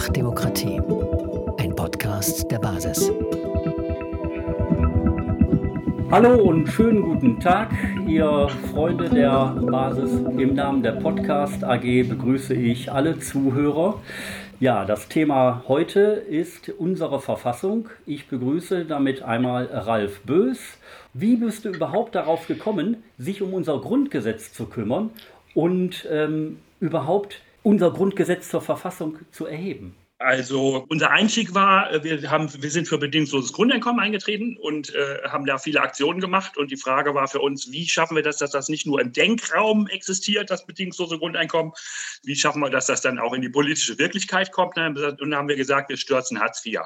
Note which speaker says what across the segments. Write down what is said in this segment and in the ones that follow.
Speaker 1: Einfach Demokratie. Ein Podcast der Basis.
Speaker 2: Hallo und schönen guten Tag, ihr Freunde der Basis. Im Namen der Podcast AG begrüße ich alle Zuhörer. Ja, das Thema heute ist unsere Verfassung. Ich begrüße damit einmal Ralf Bös. Wie bist du überhaupt darauf gekommen, sich um unser Grundgesetz zu kümmern und ähm, überhaupt unser Grundgesetz zur Verfassung zu erheben?
Speaker 3: Also unser Einstieg war, äh, wir, haben, wir sind für bedingungsloses Grundeinkommen eingetreten und äh, haben da viele Aktionen gemacht. Und die Frage war für uns, wie schaffen wir das, dass das nicht nur im Denkraum existiert, das bedingungslose Grundeinkommen, wie schaffen wir, dass das dann auch in die politische Wirklichkeit kommt. Und dann haben wir gesagt, wir stürzen Hartz IV.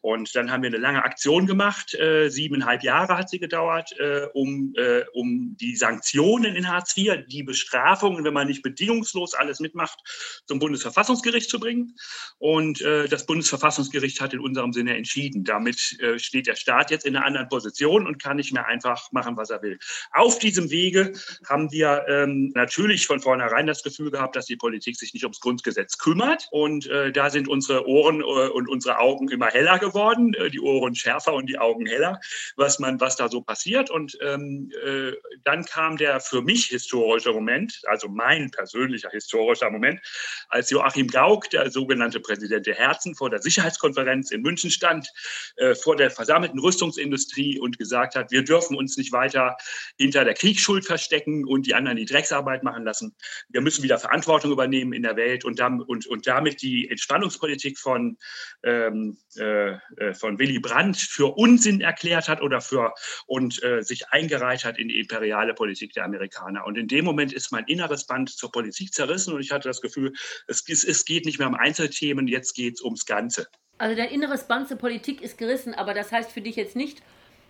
Speaker 3: Und dann haben wir eine lange Aktion gemacht, äh, siebeneinhalb Jahre hat sie gedauert, äh, um, äh, um die Sanktionen in Hartz IV, die Bestrafungen, wenn man nicht bedingungslos alles mitmacht, zum Bundesverfassungsgericht zu bringen. Und und äh, das Bundesverfassungsgericht hat in unserem Sinne entschieden. Damit äh, steht der Staat jetzt in einer anderen Position und kann nicht mehr einfach machen, was er will. Auf diesem Wege haben wir ähm, natürlich von vornherein das Gefühl gehabt, dass die Politik sich nicht ums Grundgesetz kümmert. Und äh, da sind unsere Ohren äh, und unsere Augen immer heller geworden, äh, die Ohren schärfer und die Augen heller, was man, was da so passiert. Und ähm, äh, dann kam der für mich historische Moment, also mein persönlicher historischer Moment, als Joachim Gauck, der sogenannte Präsident Präsident der Herzen vor der Sicherheitskonferenz in München stand, äh, vor der versammelten Rüstungsindustrie und gesagt hat, wir dürfen uns nicht weiter hinter der Kriegsschuld verstecken und die anderen die Drecksarbeit machen lassen. Wir müssen wieder Verantwortung übernehmen in der Welt und, damit, und, und damit die Entspannungspolitik von, ähm, äh, äh, von Willy Brandt für Unsinn erklärt hat oder für und äh, sich eingereiht hat in die imperiale Politik der Amerikaner. Und in dem Moment ist mein inneres Band zur Politik zerrissen und ich hatte das Gefühl, es, es geht nicht mehr um Einzelthemen, jetzt jetzt geht es ums Ganze.
Speaker 4: Also dein inneres Band zur Politik ist gerissen, aber das heißt für dich jetzt nicht,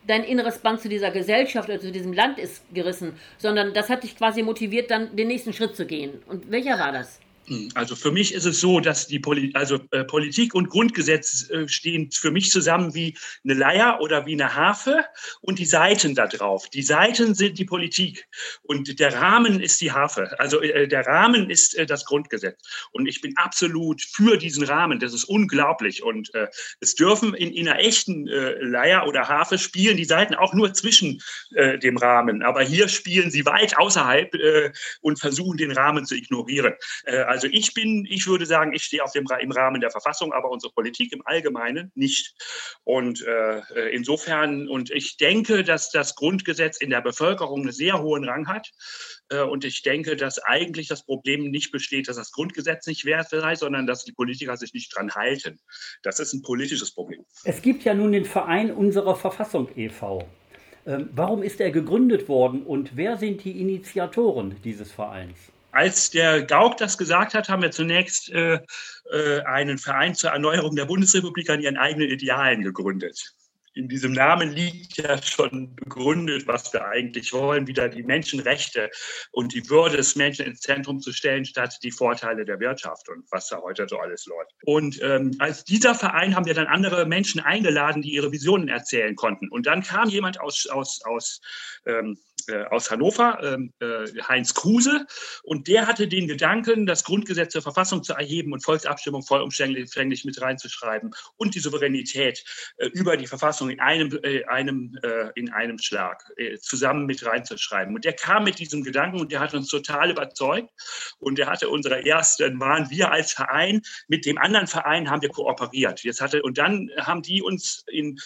Speaker 4: dein inneres Band zu dieser Gesellschaft oder zu diesem Land ist gerissen, sondern das hat dich quasi motiviert, dann den nächsten Schritt zu gehen. Und welcher war das?
Speaker 3: Also für mich ist es so, dass die Poli also, äh, Politik und Grundgesetz äh, stehen für mich zusammen wie eine Leier oder wie eine Harfe und die Seiten da drauf. Die Seiten sind die Politik und der Rahmen ist die Harfe. Also äh, der Rahmen ist äh, das Grundgesetz. Und ich bin absolut für diesen Rahmen. Das ist unglaublich. Und äh, es dürfen in, in einer echten äh, Leier oder Harfe spielen die Seiten auch nur zwischen dem Rahmen. Aber hier spielen sie weit außerhalb und versuchen den Rahmen zu ignorieren also ich bin, ich würde sagen, ich stehe auf dem, im Rahmen der Verfassung, aber unsere Politik im Allgemeinen nicht. Und äh, insofern, und ich denke, dass das Grundgesetz in der Bevölkerung einen sehr hohen Rang hat. Äh, und ich denke, dass eigentlich das Problem nicht besteht, dass das Grundgesetz nicht wert sei, sondern dass die Politiker sich nicht dran halten. Das ist ein politisches Problem.
Speaker 2: Es gibt ja nun den Verein unserer Verfassung e.V. Ähm, warum ist er gegründet worden und wer sind die Initiatoren dieses Vereins?
Speaker 3: Als der Gauck das gesagt hat, haben wir zunächst äh, äh, einen Verein zur Erneuerung der Bundesrepublik an ihren eigenen Idealen gegründet in diesem Namen liegt ja schon begründet, was wir eigentlich wollen, wieder die Menschenrechte und die Würde des Menschen ins Zentrum zu stellen, statt die Vorteile der Wirtschaft und was da heute so alles läuft. Und ähm, als dieser Verein haben wir dann andere Menschen eingeladen, die ihre Visionen erzählen konnten. Und dann kam jemand aus, aus, aus ähm, äh, aus Hannover, ähm, äh, Heinz Kruse, und der hatte den Gedanken, das Grundgesetz zur Verfassung zu erheben und Volksabstimmung vollumfänglich mit reinzuschreiben und die Souveränität äh, über die Verfassung in einem, einem, in einem Schlag zusammen mit reinzuschreiben. Und der kam mit diesem Gedanken und der hat uns total überzeugt. Und der hatte unsere ersten, waren wir als Verein, mit dem anderen Verein haben wir kooperiert. Jetzt hatte, und dann haben die uns in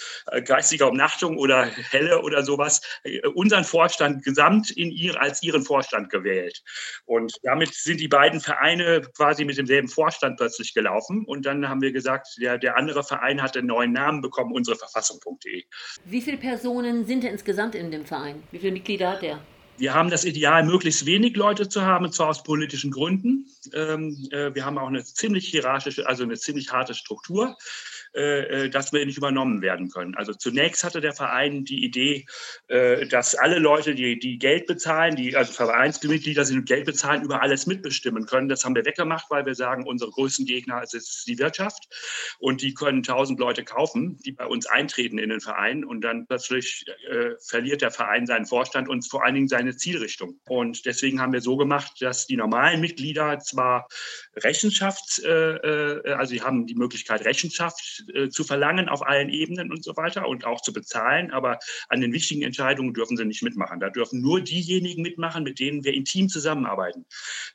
Speaker 3: geistiger Umnachtung oder Helle oder sowas unseren Vorstand Vorstand gesamt in ihr, als ihren Vorstand gewählt. Und damit sind die beiden Vereine quasi mit demselben Vorstand plötzlich gelaufen. Und dann haben wir gesagt, der, der andere Verein hat einen neuen Namen bekommen, unsere Verfassung.de.
Speaker 4: Wie viele Personen sind denn insgesamt in dem Verein? Wie viele Mitglieder hat der?
Speaker 3: Wir haben das Ideal, möglichst wenig Leute zu haben, zwar aus politischen Gründen. Ähm, äh, wir haben auch eine ziemlich hierarchische, also eine ziemlich harte Struktur. Äh, äh, dass wir nicht übernommen werden können. Also zunächst hatte der Verein die Idee, äh, dass alle Leute, die, die Geld bezahlen, die also Vereinsmitglieder sind Geld bezahlen, über alles mitbestimmen können. Das haben wir weggemacht, weil wir sagen, unsere größten Gegner ist die Wirtschaft und die können tausend Leute kaufen, die bei uns eintreten in den Verein und dann plötzlich äh, verliert der Verein seinen Vorstand und vor allen Dingen seine eine Zielrichtung. Und deswegen haben wir so gemacht, dass die normalen Mitglieder zwar Rechenschaft, äh, also sie haben die Möglichkeit, Rechenschaft äh, zu verlangen auf allen Ebenen und so weiter und auch zu bezahlen, aber an den wichtigen Entscheidungen dürfen sie nicht mitmachen. Da dürfen nur diejenigen mitmachen, mit denen wir intim zusammenarbeiten.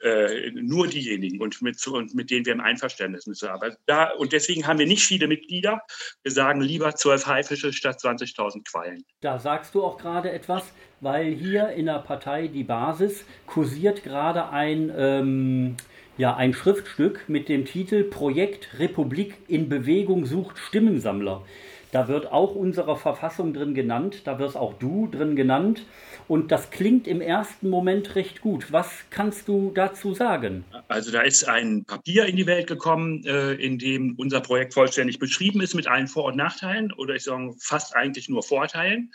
Speaker 3: Äh, nur diejenigen und mit, und mit denen wir im Einverständnis müssen. Aber da, und deswegen haben wir nicht viele Mitglieder. Wir sagen lieber zwölf Haifische statt 20.000 Quallen.
Speaker 2: Da sagst du auch gerade etwas, weil hier in der Partei die Basis kursiert gerade ein, ähm, ja, ein Schriftstück mit dem Titel Projekt Republik in Bewegung sucht Stimmensammler. Da wird auch unsere Verfassung drin genannt, da wirst auch du drin genannt. Und das klingt im ersten Moment recht gut. Was kannst du dazu sagen?
Speaker 3: Also da ist ein Papier in die Welt gekommen, äh, in dem unser Projekt vollständig beschrieben ist mit allen Vor- und Nachteilen oder ich sage fast eigentlich nur Vorteilen.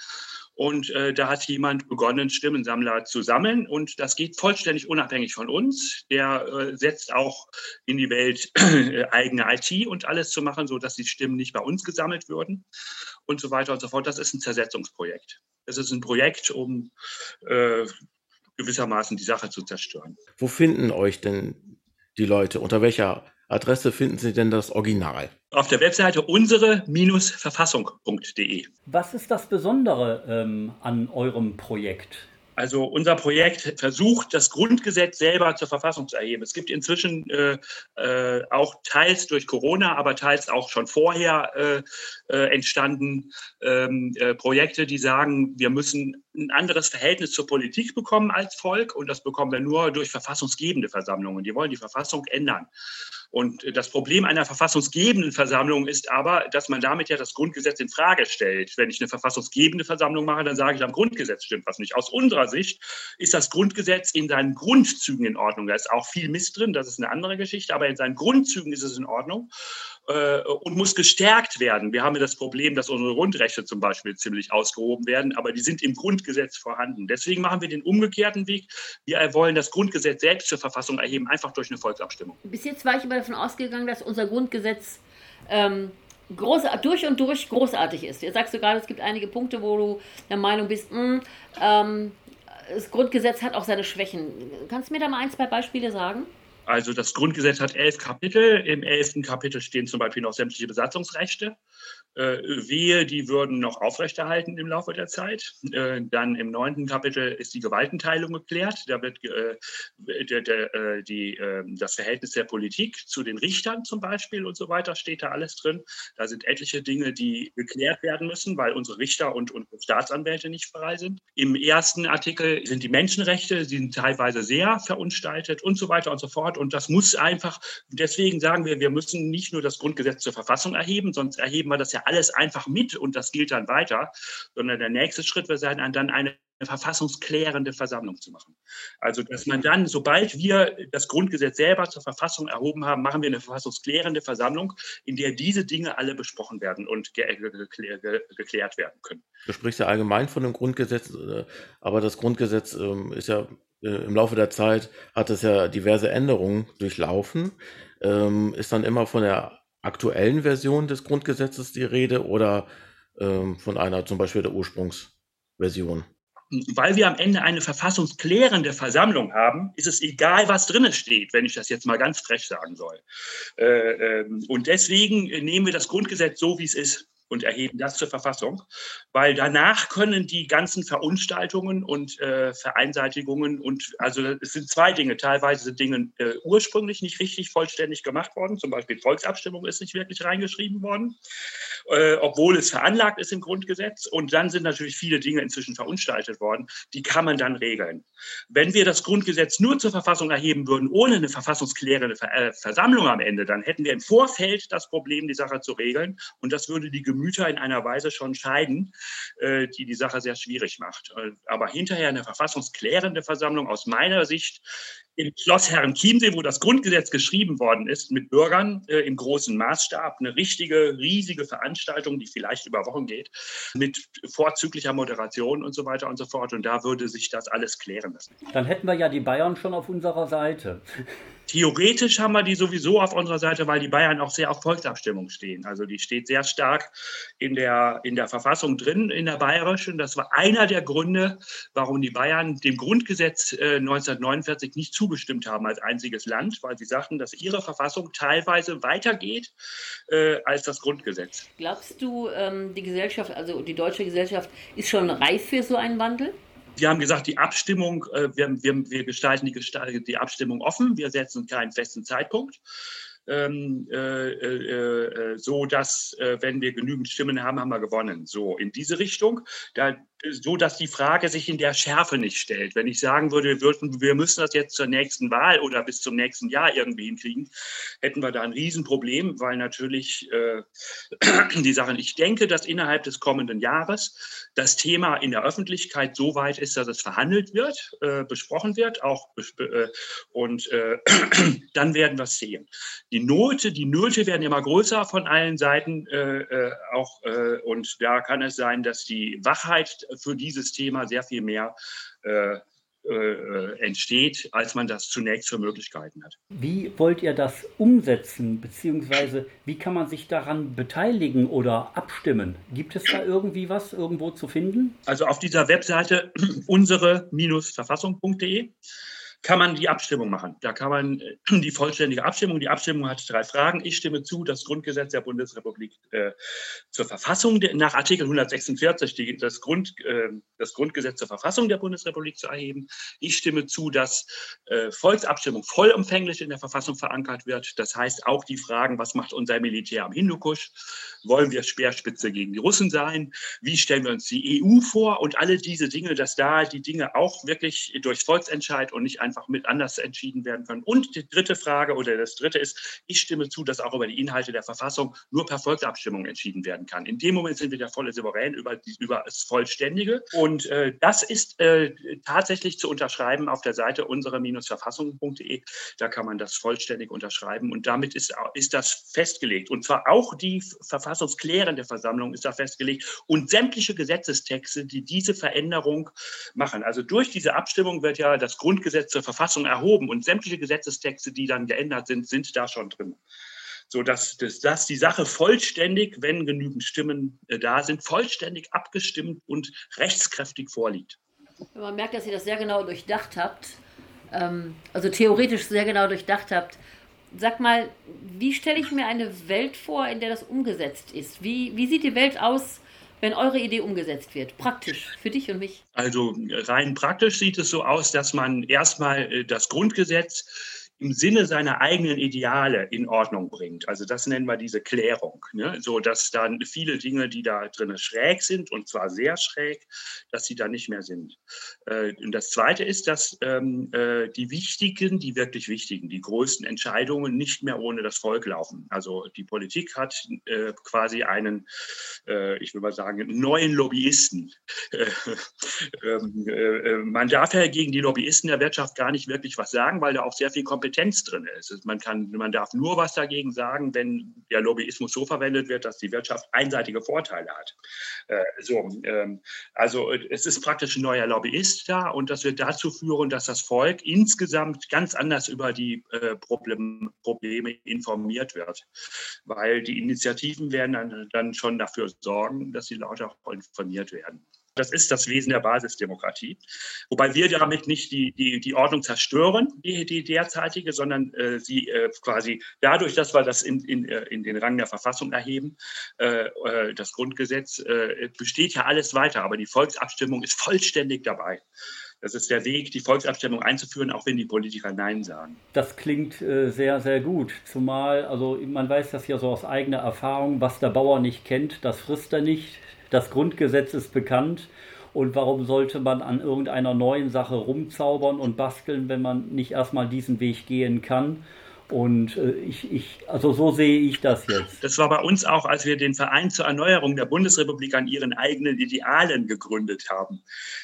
Speaker 3: Und äh, da hat jemand begonnen, Stimmensammler zu sammeln. Und das geht vollständig unabhängig von uns. Der äh, setzt auch in die Welt äh, eigene IT und alles zu machen, sodass die Stimmen nicht bei uns gesammelt würden und so weiter und so fort. Das ist ein Zersetzungsprojekt. Es ist ein Projekt, um äh, gewissermaßen die Sache zu zerstören.
Speaker 5: Wo finden euch denn die Leute? Unter welcher Adresse finden Sie denn das Original?
Speaker 3: Auf der Webseite unsere-verfassung.de.
Speaker 2: Was ist das Besondere ähm, an eurem Projekt?
Speaker 3: Also unser Projekt versucht, das Grundgesetz selber zur Verfassung zu erheben. Es gibt inzwischen äh, äh, auch teils durch Corona, aber teils auch schon vorher äh, äh entstanden ähm, äh, Projekte, die sagen, wir müssen ein anderes Verhältnis zur Politik bekommen als Volk und das bekommen wir nur durch verfassungsgebende Versammlungen. Die wollen die Verfassung ändern. Und das Problem einer verfassungsgebenden Versammlung ist aber, dass man damit ja das Grundgesetz in Frage stellt. Wenn ich eine verfassungsgebende Versammlung mache, dann sage ich, am Grundgesetz stimmt was nicht. Aus unserer Sicht ist das Grundgesetz in seinen Grundzügen in Ordnung. Da ist auch viel Mist drin, das ist eine andere Geschichte, aber in seinen Grundzügen ist es in Ordnung äh, und muss gestärkt werden. Wir haben ja das Problem, dass unsere Grundrechte zum Beispiel ziemlich ausgehoben werden, aber die sind im Grundgesetz vorhanden. Deswegen machen wir den umgekehrten Weg. Wir wollen das Grundgesetz selbst zur Verfassung erheben, einfach durch eine Volksabstimmung.
Speaker 4: Bis jetzt war ich immer davon ausgegangen, dass unser Grundgesetz ähm, groß, durch und durch großartig ist. Jetzt sagst du gerade, es gibt einige Punkte, wo du der Meinung bist, mh, hm, ähm, das Grundgesetz hat auch seine Schwächen. Kannst du mir da mal ein, zwei Beispiele sagen?
Speaker 3: Also das Grundgesetz hat elf Kapitel. Im elften Kapitel stehen zum Beispiel noch sämtliche Besatzungsrechte. Äh, wehe, die würden noch aufrechterhalten im Laufe der Zeit. Äh, dann im neunten Kapitel ist die Gewaltenteilung geklärt. Da wird äh, der, der, die, ähm, das Verhältnis der Politik zu den Richtern zum Beispiel und so weiter steht da alles drin. Da sind etliche Dinge, die geklärt werden müssen, weil unsere Richter und unsere Staatsanwälte nicht frei sind. Im ersten Artikel sind die Menschenrechte, die sind teilweise sehr verunstaltet und so weiter und so fort. Und das muss einfach, deswegen sagen wir, wir müssen nicht nur das Grundgesetz zur Verfassung erheben, sonst erheben wir das ja alles einfach mit und das gilt dann weiter, sondern der nächste Schritt wird sein, dann eine verfassungsklärende Versammlung zu machen. Also, dass man dann, sobald wir das Grundgesetz selber zur Verfassung erhoben haben, machen wir eine verfassungsklärende Versammlung, in der diese Dinge alle besprochen werden und ge ge ge geklärt werden können.
Speaker 5: Du sprichst ja allgemein von dem Grundgesetz, äh, aber das Grundgesetz ähm, ist ja äh, im Laufe der Zeit, hat es ja diverse Änderungen durchlaufen. Ähm, ist dann immer von der aktuellen Version des Grundgesetzes die Rede oder ähm, von einer zum Beispiel der Ursprungsversion?
Speaker 3: Weil wir am Ende eine verfassungsklärende Versammlung haben, ist es egal, was drinnen steht, wenn ich das jetzt mal ganz frech sagen soll. Äh, ähm, und deswegen nehmen wir das Grundgesetz so, wie es ist und erheben das zur Verfassung, weil danach können die ganzen Verunstaltungen und äh, Vereinseitigungen und also es sind zwei Dinge. Teilweise sind Dinge äh, ursprünglich nicht richtig vollständig gemacht worden, zum Beispiel Volksabstimmung ist nicht wirklich reingeschrieben worden, äh, obwohl es veranlagt ist im Grundgesetz. Und dann sind natürlich viele Dinge inzwischen verunstaltet worden, die kann man dann regeln. Wenn wir das Grundgesetz nur zur Verfassung erheben würden, ohne eine verfassungsklärende Ver äh, Versammlung am Ende, dann hätten wir im Vorfeld das Problem, die Sache zu regeln und das würde die Gemüse Gemüter in einer Weise schon scheiden, äh, die die Sache sehr schwierig macht. Äh, aber hinterher eine verfassungsklärende Versammlung aus meiner Sicht im Schloss Herrenchiemsee, wo das Grundgesetz geschrieben worden ist, mit Bürgern äh, im großen Maßstab. Eine richtige, riesige Veranstaltung, die vielleicht über Wochen geht, mit vorzüglicher Moderation und so weiter und so fort. Und da würde sich das alles klären lassen.
Speaker 2: Dann hätten wir ja die Bayern schon auf unserer Seite.
Speaker 3: Theoretisch haben wir die sowieso auf unserer Seite, weil die Bayern auch sehr auf Volksabstimmung stehen. Also die steht sehr stark in der, in der Verfassung drin, in der bayerischen. Das war einer der Gründe, warum die Bayern dem Grundgesetz äh, 1949 nicht zugestimmt haben als einziges Land, weil sie sagten, dass ihre Verfassung teilweise weitergeht äh, als das Grundgesetz.
Speaker 4: Glaubst du, ähm, die Gesellschaft, also die deutsche Gesellschaft, ist schon reif für so einen Wandel?
Speaker 3: Sie haben gesagt, die Abstimmung, äh, wir, wir, wir gestalten die, die Abstimmung offen, wir setzen keinen festen Zeitpunkt. Ähm, äh, äh, äh, so dass, äh, wenn wir genügend Stimmen haben, haben wir gewonnen. So in diese Richtung. Da so dass die Frage sich in der Schärfe nicht stellt. Wenn ich sagen würde, wir müssen das jetzt zur nächsten Wahl oder bis zum nächsten Jahr irgendwie hinkriegen, hätten wir da ein Riesenproblem, weil natürlich äh, die Sachen, ich denke, dass innerhalb des kommenden Jahres das Thema in der Öffentlichkeit so weit ist, dass es verhandelt wird, äh, besprochen wird, auch äh, und äh, dann werden wir es sehen. Die Note, die Nöte werden immer größer von allen Seiten äh, äh, auch und da kann es sein, dass die Wachheit für dieses Thema sehr viel mehr äh, äh, entsteht, als man das zunächst für Möglichkeiten hat.
Speaker 2: Wie wollt ihr das umsetzen, beziehungsweise wie kann man sich daran beteiligen oder abstimmen? Gibt es da irgendwie was irgendwo zu finden?
Speaker 3: Also auf dieser Webseite unsere-verfassung.de kann man die Abstimmung machen. Da kann man äh, die vollständige Abstimmung, die Abstimmung hat drei Fragen. Ich stimme zu, das Grundgesetz der Bundesrepublik äh, zur Verfassung nach Artikel 146 die, das, Grund, äh, das Grundgesetz zur Verfassung der Bundesrepublik zu erheben. Ich stimme zu, dass äh, Volksabstimmung vollumfänglich in der Verfassung verankert wird. Das heißt auch die Fragen, was macht unser Militär am Hindukusch? Wollen wir Speerspitze gegen die Russen sein? Wie stellen wir uns die EU vor? Und alle diese Dinge, dass da die Dinge auch wirklich durch Volksentscheid und nicht einfach mit anders entschieden werden können. Und die dritte Frage oder das dritte ist, ich stimme zu, dass auch über die Inhalte der Verfassung nur per Volksabstimmung entschieden werden kann. In dem Moment sind wir der volle Souverän über, die, über das Vollständige. Und äh, das ist äh, tatsächlich zu unterschreiben auf der Seite unsere-verfassung.de. Da kann man das vollständig unterschreiben. Und damit ist, ist das festgelegt. Und zwar auch die verfassungsklärende Versammlung ist da festgelegt und sämtliche Gesetzestexte, die diese Veränderung machen. Also durch diese Abstimmung wird ja das Grundgesetz zur Verfassung erhoben und sämtliche Gesetzestexte, die dann geändert sind, sind da schon drin. So dass, dass, dass die Sache vollständig, wenn genügend Stimmen äh, da sind, vollständig abgestimmt und rechtskräftig vorliegt.
Speaker 4: Man merkt, dass ihr das sehr genau durchdacht habt, ähm, also theoretisch sehr genau durchdacht habt. Sag mal, wie stelle ich mir eine Welt vor, in der das umgesetzt ist? Wie, wie sieht die Welt aus, wenn eure Idee umgesetzt wird? Praktisch für dich und mich?
Speaker 3: Also rein praktisch sieht es so aus, dass man erstmal äh, das Grundgesetz im Sinne seiner eigenen Ideale in Ordnung bringt. Also das nennen wir diese Klärung, ne? so dass dann viele Dinge, die da drin schräg sind und zwar sehr schräg, dass sie da nicht mehr sind. Äh, und das Zweite ist, dass ähm, äh, die wichtigen, die wirklich wichtigen, die größten Entscheidungen nicht mehr ohne das Volk laufen. Also die Politik hat äh, quasi einen, äh, ich will mal sagen, neuen Lobbyisten. Ähm, äh, man darf ja gegen die Lobbyisten der Wirtschaft gar nicht wirklich was sagen, weil da auch sehr viel Kompetenz drin ist. Man, kann, man darf nur was dagegen sagen, wenn der Lobbyismus so verwendet wird, dass die Wirtschaft einseitige Vorteile hat. Äh, so, ähm, also es ist praktisch ein neuer Lobbyist da und das wird dazu führen, dass das Volk insgesamt ganz anders über die äh, Problem, Probleme informiert wird, weil die Initiativen werden dann, dann schon dafür sorgen, dass die Leute auch informiert werden. Das ist das Wesen der Basisdemokratie. Wobei wir damit nicht die, die, die Ordnung zerstören, die, die derzeitige, sondern äh, sie äh, quasi dadurch, dass wir das in, in, äh, in den Rang der Verfassung erheben, äh, äh, das Grundgesetz, äh, besteht ja alles weiter, aber die Volksabstimmung ist vollständig dabei. Das ist der Weg, die Volksabstimmung einzuführen, auch wenn die Politiker Nein sagen.
Speaker 2: Das klingt äh, sehr, sehr gut. Zumal, also man weiß das ja so aus eigener Erfahrung, was der Bauer nicht kennt, das frisst er nicht. Das Grundgesetz ist bekannt. Und warum sollte man an irgendeiner neuen Sache rumzaubern und basteln, wenn man nicht erstmal diesen Weg gehen kann? Und äh, ich, ich, also so sehe ich das jetzt.
Speaker 3: Das war bei uns auch, als wir den Verein zur Erneuerung der Bundesrepublik an ihren eigenen Idealen gegründet haben.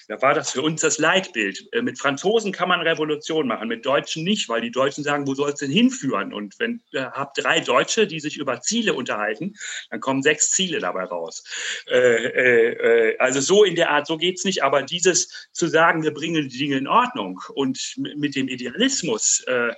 Speaker 3: Da war das für uns das Leitbild. Äh, mit Franzosen kann man Revolution machen, mit Deutschen nicht, weil die Deutschen sagen, wo soll es denn hinführen? Und wenn äh, habt drei Deutsche, die sich über Ziele unterhalten, dann kommen sechs Ziele dabei raus. Äh, äh, also so in der Art, so geht es nicht. Aber dieses zu sagen, wir bringen die Dinge in Ordnung und mit dem Idealismus, äh,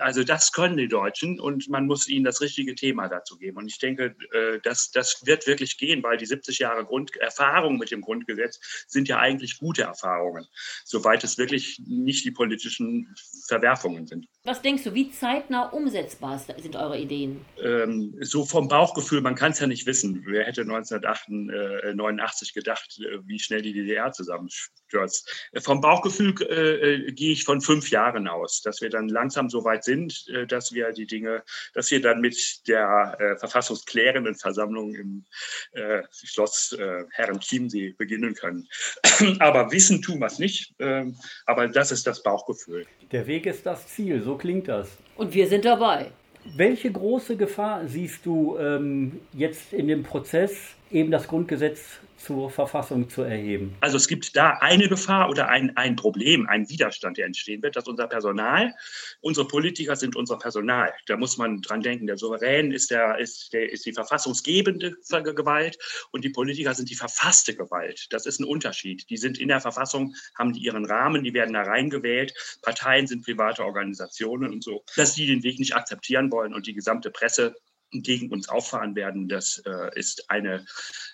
Speaker 3: also das das können die Deutschen und man muss ihnen das richtige Thema dazu geben. Und ich denke, äh, das, das wird wirklich gehen, weil die 70 Jahre Grund Erfahrung mit dem Grundgesetz sind ja eigentlich gute Erfahrungen, soweit es wirklich nicht die politischen Verwerfungen sind.
Speaker 4: Was denkst du, wie zeitnah umsetzbar sind eure Ideen?
Speaker 3: Ähm, so vom Bauchgefühl, man kann es ja nicht wissen. Wer hätte 1989 gedacht, äh, wie schnell die DDR zusammenstürzt? Äh, vom Bauchgefühl äh, gehe ich von fünf Jahren aus, dass wir dann langsam so weit sind, äh, dass wir die Dinge, dass wir dann mit der äh, verfassungsklärenden Versammlung im äh, Schloss äh, Herren Chiemsee beginnen können. aber wissen tun wir es nicht, ähm, aber das ist das Bauchgefühl.
Speaker 2: Der Weg ist das Ziel, so klingt das.
Speaker 4: Und wir sind dabei.
Speaker 2: Welche große Gefahr siehst du ähm, jetzt in dem Prozess, eben das Grundgesetz zur Verfassung zu erheben?
Speaker 3: Also es gibt da eine Gefahr oder ein, ein Problem, ein Widerstand, der entstehen wird, dass unser Personal, unsere Politiker sind unser Personal. Da muss man dran denken. Der Souverän ist, der, ist, der, ist die verfassungsgebende Gewalt und die Politiker sind die verfasste Gewalt. Das ist ein Unterschied. Die sind in der Verfassung, haben die ihren Rahmen, die werden da reingewählt. Parteien sind private Organisationen und so. Dass die den Weg nicht akzeptieren wollen und die gesamte Presse gegen uns auffahren werden, das äh, ist eine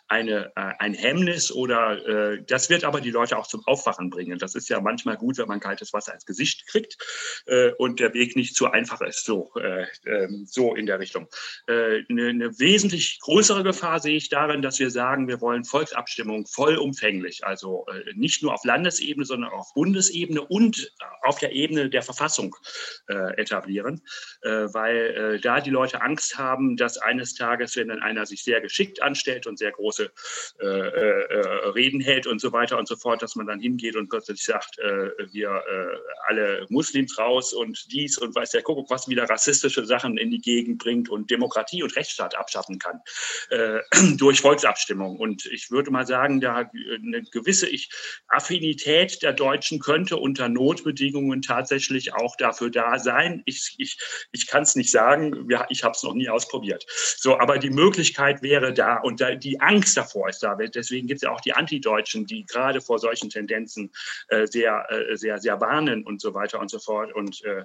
Speaker 3: eine, äh, ein Hemmnis oder äh, das wird aber die Leute auch zum Aufwachen bringen. Das ist ja manchmal gut, wenn man kaltes Wasser ins Gesicht kriegt äh, und der Weg nicht zu einfach ist, so, äh, äh, so in der Richtung. Äh, eine, eine wesentlich größere Gefahr sehe ich darin, dass wir sagen, wir wollen Volksabstimmung vollumfänglich, also äh, nicht nur auf Landesebene, sondern auch auf Bundesebene und auf der Ebene der Verfassung etablieren, weil da die Leute Angst haben, dass eines Tages, wenn dann einer sich sehr geschickt anstellt und sehr groß große äh, äh, Reden hält und so weiter und so fort, dass man dann hingeht und plötzlich sagt, äh, wir äh, alle Muslims raus und dies und weiß der Kuckuck, was wieder rassistische Sachen in die Gegend bringt und Demokratie und Rechtsstaat abschaffen kann äh, durch Volksabstimmung. Und ich würde mal sagen, da eine gewisse ich, Affinität der Deutschen könnte unter Notbedingungen tatsächlich auch dafür da sein. Ich, ich, ich kann es nicht sagen, ich habe es noch nie ausprobiert. So, aber die Möglichkeit wäre da und da, die Angst Angst davor ist da. Deswegen gibt es ja auch die Antideutschen, die gerade vor solchen Tendenzen äh, sehr, äh, sehr, sehr warnen und so weiter und so fort. Und äh,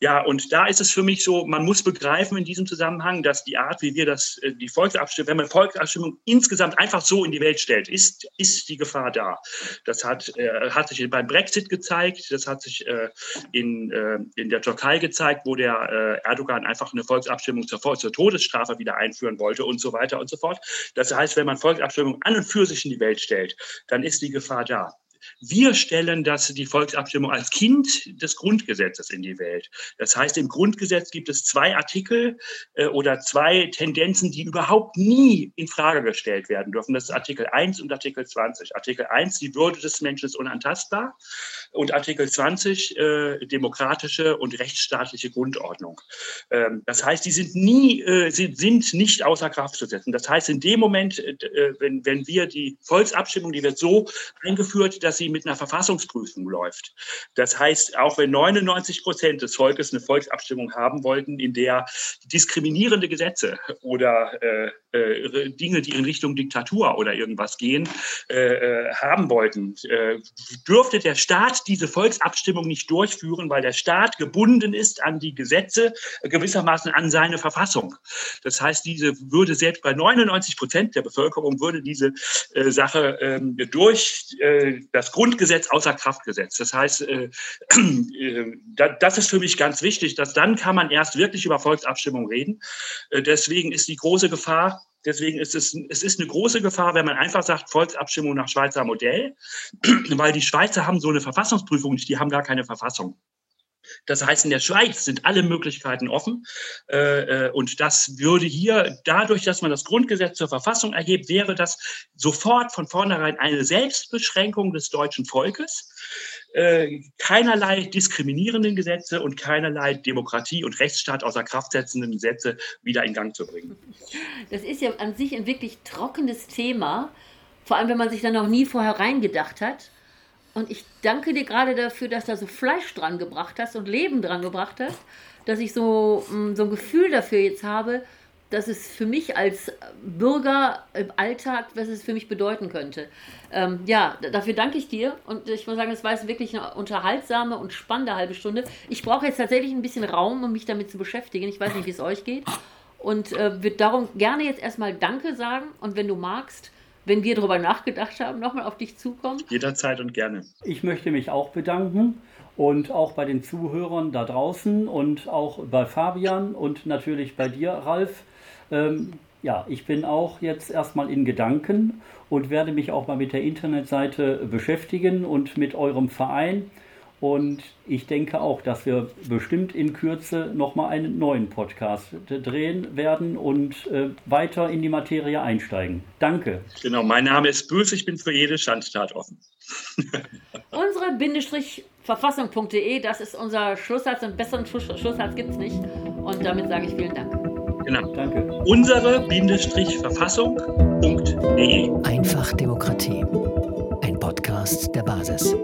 Speaker 3: ja, und da ist es für mich so, man muss begreifen in diesem Zusammenhang, dass die Art, wie wir das, äh, die Volksabstimmung, wenn man Volksabstimmung insgesamt einfach so in die Welt stellt, ist, ist die Gefahr da. Das hat, äh, hat sich beim Brexit gezeigt, das hat sich äh, in, in der Türkei gezeigt, wo der Erdogan einfach eine Volksabstimmung zur, zur Todesstrafe wieder einführen wollte und so weiter und so fort. Das heißt, wenn man man Volksabstimmung an und für sich in die Welt stellt, dann ist die Gefahr da. Wir stellen das, die Volksabstimmung als Kind des Grundgesetzes in die Welt. Das heißt, im Grundgesetz gibt es zwei Artikel äh, oder zwei Tendenzen, die überhaupt nie in Frage gestellt werden dürfen. Das ist Artikel 1 und Artikel 20. Artikel 1, die Würde des Menschen ist unantastbar. Und Artikel 20, äh, demokratische und rechtsstaatliche Grundordnung. Ähm, das heißt, die sind nie, äh, sind, sind nicht außer Kraft zu setzen. Das heißt, in dem Moment, äh, wenn, wenn wir die Volksabstimmung, die wird so eingeführt, dass sie mit einer Verfassungsprüfung läuft. Das heißt, auch wenn 99 Prozent des Volkes eine Volksabstimmung haben wollten, in der diskriminierende Gesetze oder äh, äh, Dinge, die in Richtung Diktatur oder irgendwas gehen, äh, äh haben wollten, äh, dürfte der Staat diese Volksabstimmung nicht durchführen, weil der Staat gebunden ist an die Gesetze, gewissermaßen an seine Verfassung. Das heißt, diese würde selbst bei 99 Prozent der Bevölkerung würde diese äh, Sache ähm, durch das Grundgesetz außer Kraft gesetzt. Das heißt, das ist für mich ganz wichtig, dass dann kann man erst wirklich über Volksabstimmung reden. deswegen ist die große Gefahr, Deswegen ist es, es ist eine große Gefahr, wenn man einfach sagt, Volksabstimmung nach Schweizer Modell, weil die Schweizer haben so eine Verfassungsprüfung nicht, die haben gar keine Verfassung. Das heißt, in der Schweiz sind alle Möglichkeiten offen. Äh, äh, und das würde hier, dadurch, dass man das Grundgesetz zur Verfassung erhebt, wäre das sofort von vornherein eine Selbstbeschränkung des deutschen Volkes. Äh, keinerlei diskriminierenden Gesetze und keinerlei Demokratie und Rechtsstaat außer Kraft setzenden Gesetze wieder in Gang zu bringen.
Speaker 4: Das ist ja an sich ein wirklich trockenes Thema, vor allem wenn man sich da noch nie vorher reingedacht hat. Und ich danke dir gerade dafür, dass du so Fleisch dran gebracht hast und Leben dran gebracht hast, dass ich so, mm, so ein Gefühl dafür jetzt habe, dass es für mich als Bürger im Alltag, was es für mich bedeuten könnte. Ähm, ja, dafür danke ich dir und ich muss sagen, es war jetzt wirklich eine unterhaltsame und spannende halbe Stunde. Ich brauche jetzt tatsächlich ein bisschen Raum, um mich damit zu beschäftigen. Ich weiß nicht, wie es euch geht und äh, würde darum gerne jetzt erstmal Danke sagen und wenn du magst, wenn wir darüber nachgedacht haben, nochmal auf dich zukommen?
Speaker 3: Jederzeit und gerne.
Speaker 2: Ich möchte mich auch bedanken und auch bei den Zuhörern da draußen und auch bei Fabian und natürlich bei dir, Ralf. Ähm, ja, ich bin auch jetzt erstmal in Gedanken und werde mich auch mal mit der Internetseite beschäftigen und mit eurem Verein. Und ich denke auch, dass wir bestimmt in Kürze nochmal einen neuen Podcast drehen werden und äh, weiter in die Materie einsteigen. Danke.
Speaker 3: Genau, mein Name ist Böse, ich bin für jede Schandtat offen.
Speaker 4: Unsere Bindestrich verfassung.de, das ist unser Schlusssatz und besseren Schlusssatz gibt es nicht. Und damit sage ich vielen Dank.
Speaker 3: Genau. Danke. Unsere Bindestrich Verfassung.de.
Speaker 1: Einfach Demokratie. Ein Podcast der Basis.